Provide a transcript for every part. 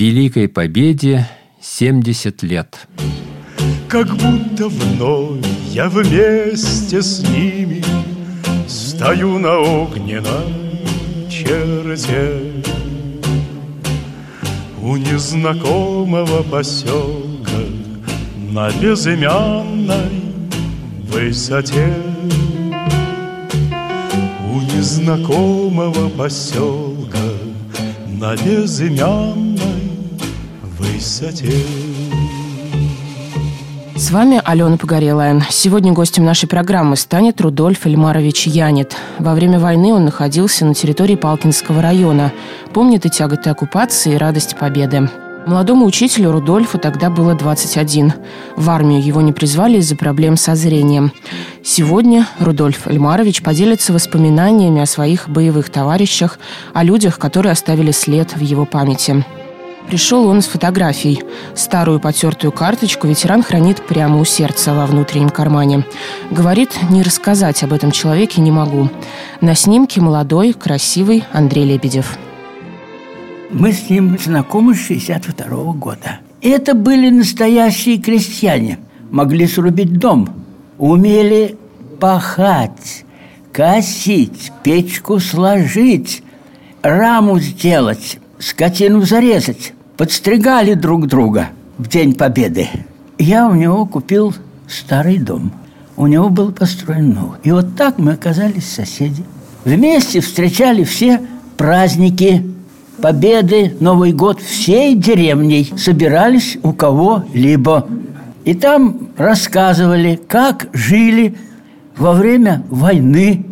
Великой Победе 70 лет. Как будто вновь я вместе с ними Стою на огненной черте У незнакомого поселка На безымянной высоте У незнакомого поселка На безымянной с вами Алена Погорелая. Сегодня гостем нашей программы станет Рудольф Эльмарович Янит. Во время войны он находился на территории Палкинского района. Помнит и тяготы оккупации, и радость победы. Молодому учителю Рудольфу тогда было 21. В армию его не призвали из-за проблем со зрением. Сегодня Рудольф Эльмарович поделится воспоминаниями о своих боевых товарищах, о людях, которые оставили след в его памяти. Пришел он с фотографией. Старую потертую карточку ветеран хранит прямо у сердца во внутреннем кармане. Говорит, не рассказать об этом человеке не могу. На снимке молодой, красивый Андрей Лебедев. Мы с ним знакомы с 62 -го года. Это были настоящие крестьяне. Могли срубить дом. Умели пахать, косить, печку сложить, раму сделать, скотину зарезать подстригали друг друга в День Победы. Я у него купил старый дом. У него был построен новый. И вот так мы оказались соседи. Вместе встречали все праздники, Победы, Новый год всей деревней собирались у кого-либо. И там рассказывали, как жили во время войны,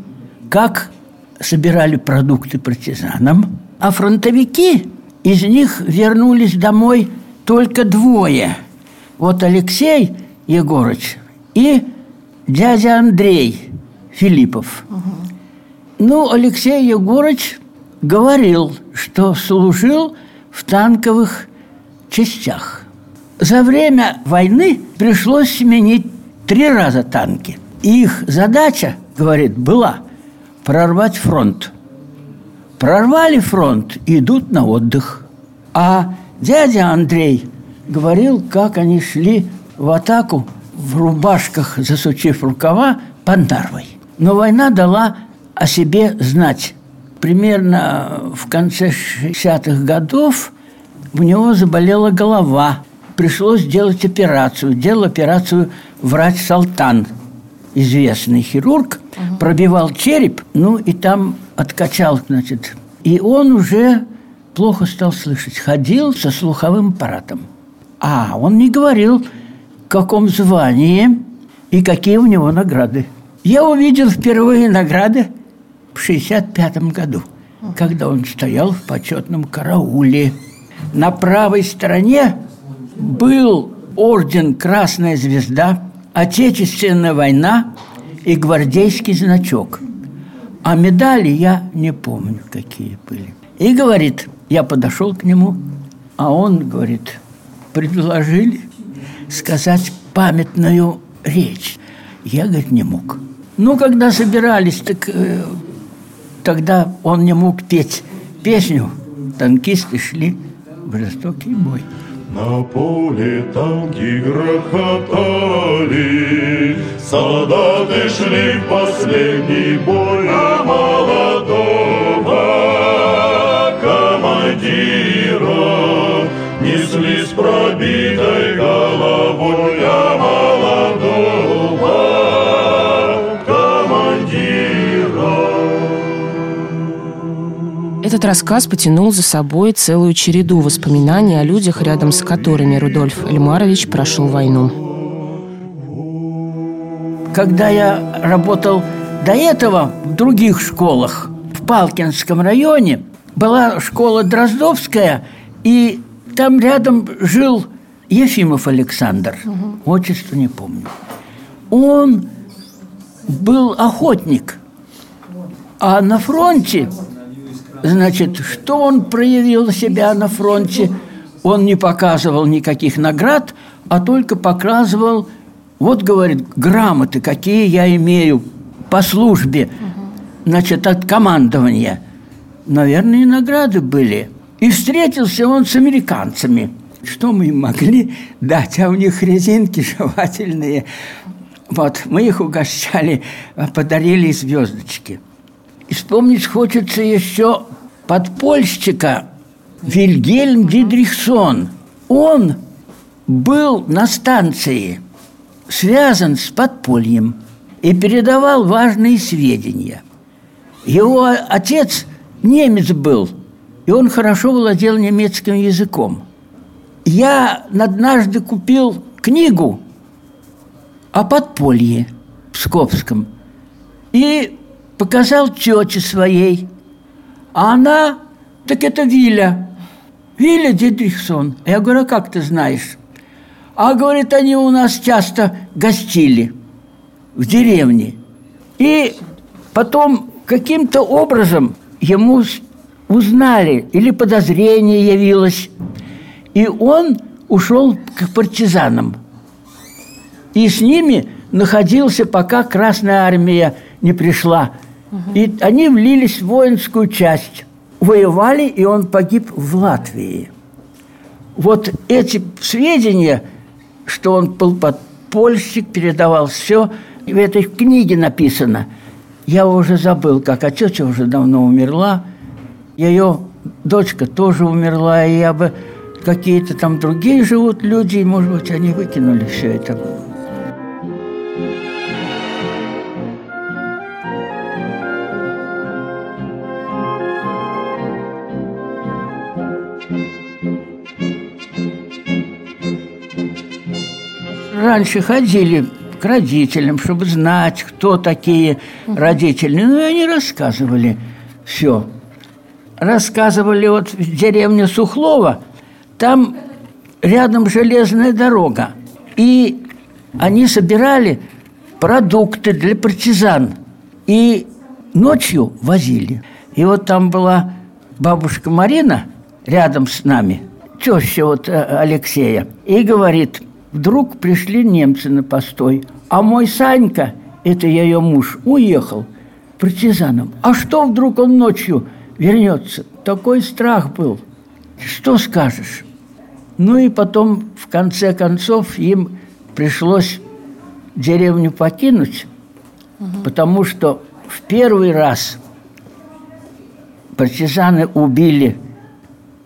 как собирали продукты партизанам. А фронтовики из них вернулись домой только двое. Вот Алексей Егорыч и дядя Андрей Филиппов. Ну, Алексей Егорыч говорил, что служил в танковых частях. За время войны пришлось сменить три раза танки. Их задача, говорит, была прорвать фронт – Прорвали фронт, идут на отдых. А дядя Андрей говорил, как они шли в атаку в рубашках, засучив рукава, под Нарвой. Но война дала о себе знать. Примерно в конце 60-х годов у него заболела голова. Пришлось делать операцию. Делал операцию врач Салтан, известный хирург, пробивал череп, ну и там откачал, значит. И он уже плохо стал слышать. Ходил со слуховым аппаратом. А, он не говорил, в каком звании и какие у него награды. Я увидел впервые награды в 65 году, когда он стоял в почетном карауле. На правой стороне был орден «Красная звезда», Отечественная война и гвардейский значок – а медали я не помню, какие были. И говорит, я подошел к нему, а он говорит, предложили сказать памятную речь. Я, говорит, не мог. Ну, когда собирались, так э, тогда он не мог петь песню. Танкисты шли в жестокий бой. На поле танки грохотали, Солдаты шли в последний бой, А молодого командира. Несли с пробитой головой, Этот рассказ потянул за собой целую череду воспоминаний о людях, рядом с которыми Рудольф Эльмарович прошел войну. Когда я работал до этого в других школах, в Палкинском районе, была школа Дроздовская, и там рядом жил Ефимов Александр, угу. отчество не помню. Он был охотник, а на фронте Значит, что он проявил себя на фронте? Он не показывал никаких наград, а только показывал, вот, говорит, грамоты, какие я имею по службе, значит, от командования. Наверное, и награды были. И встретился он с американцами. Что мы им могли дать? А у них резинки жевательные. Вот, мы их угощали, подарили звездочки. И вспомнить хочется еще подпольщика Вильгельм Дидрихсон. Он был на станции, связан с подпольем и передавал важные сведения. Его отец немец был, и он хорошо владел немецким языком. Я однажды купил книгу о подполье в Псковском и показал тете своей. А она, так это Виля, Виля Дидрихсон. Я говорю, а как ты знаешь? А, говорит, они у нас часто гостили в деревне. И потом каким-то образом ему узнали, или подозрение явилось, и он ушел к партизанам. И с ними находился, пока Красная Армия не пришла. И они влились в воинскую часть. Воевали, и он погиб в Латвии. Вот эти сведения – что он был подпольщик, передавал все. В этой книге написано. Я уже забыл, как, а тетя уже давно умерла. Ее дочка тоже умерла, и я бы какие-то там другие живут люди, и, может быть, они выкинули все это. Раньше ходили к родителям, чтобы знать, кто такие родители. Ну, и они рассказывали все. Рассказывали вот в деревне Сухлова, там рядом железная дорога. И они собирали продукты для партизан. И ночью возили. И вот там была бабушка Марина рядом с нами, теща вот э, Алексея, и говорит – Вдруг пришли немцы на постой, а мой Санька, это я ее муж, уехал партизаном. А что вдруг он ночью вернется? Такой страх был. Что скажешь? Ну и потом, в конце концов, им пришлось деревню покинуть, угу. потому что в первый раз партизаны убили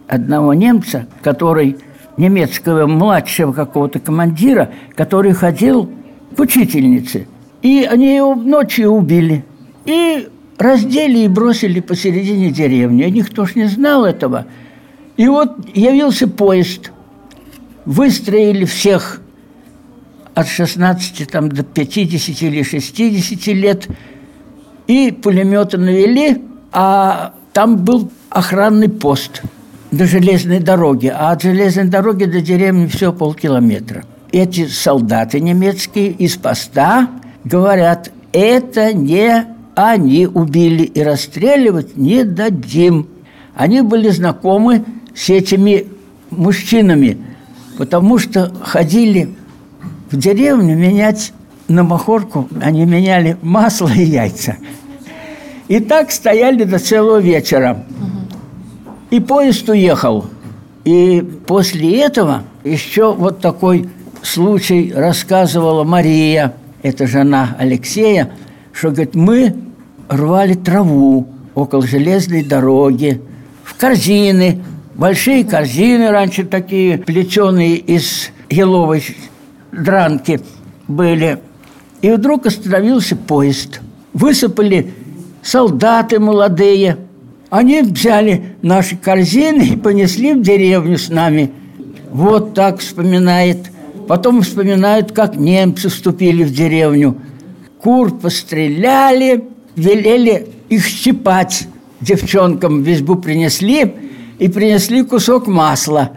одного немца, который немецкого младшего какого-то командира, который ходил к учительнице. И они его ночью убили. И раздели и бросили посередине деревни. И никто ж не знал этого. И вот явился поезд. Выстроили всех от 16 там, до 50 или 60 лет. И пулеметы навели, а там был охранный пост – до железной дороги, а от железной дороги до деревни все полкилометра. Эти солдаты немецкие из поста говорят, это не они убили и расстреливать не дадим. Они были знакомы с этими мужчинами, потому что ходили в деревню менять на махорку, они меняли масло и яйца. И так стояли до целого вечера. И поезд уехал. И после этого еще вот такой случай рассказывала Мария, это жена Алексея, что, говорит, мы рвали траву около железной дороги, в корзины, большие корзины раньше такие, плетеные из еловой дранки были. И вдруг остановился поезд. Высыпали солдаты молодые – они взяли наши корзины и понесли в деревню с нами. Вот так вспоминает. Потом вспоминают, как немцы вступили в деревню. Кур постреляли, велели их щипать. Девчонкам в избу принесли и принесли кусок масла.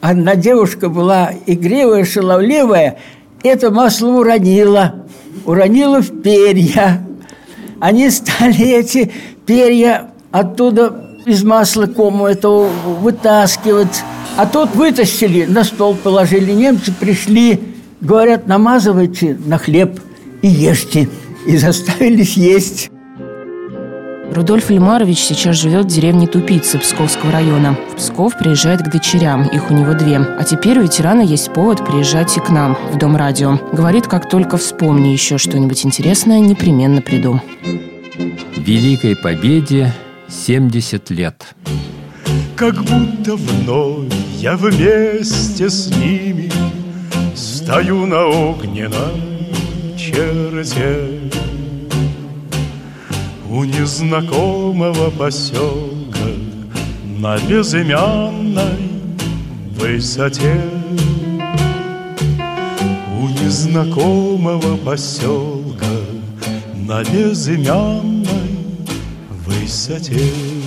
Одна девушка была игривая, шаловливая, это масло уронила, уронила в перья. Они стали эти перья оттуда из масла кому это вытаскивать. А тут вытащили, на стол положили. Немцы пришли, говорят, намазывайте на хлеб и ешьте. И заставили съесть. Рудольф Ильмарович сейчас живет в деревне Тупицы Псковского района. В Псков приезжает к дочерям, их у него две. А теперь у ветерана есть повод приезжать и к нам, в Дом радио. Говорит, как только вспомни еще что-нибудь интересное, непременно приду. Великой Победе 70 лет. Как будто вновь я вместе с ними Стою на огненной черте У незнакомого поселка На безымянной высоте У незнакомого поселка На безымянной высоте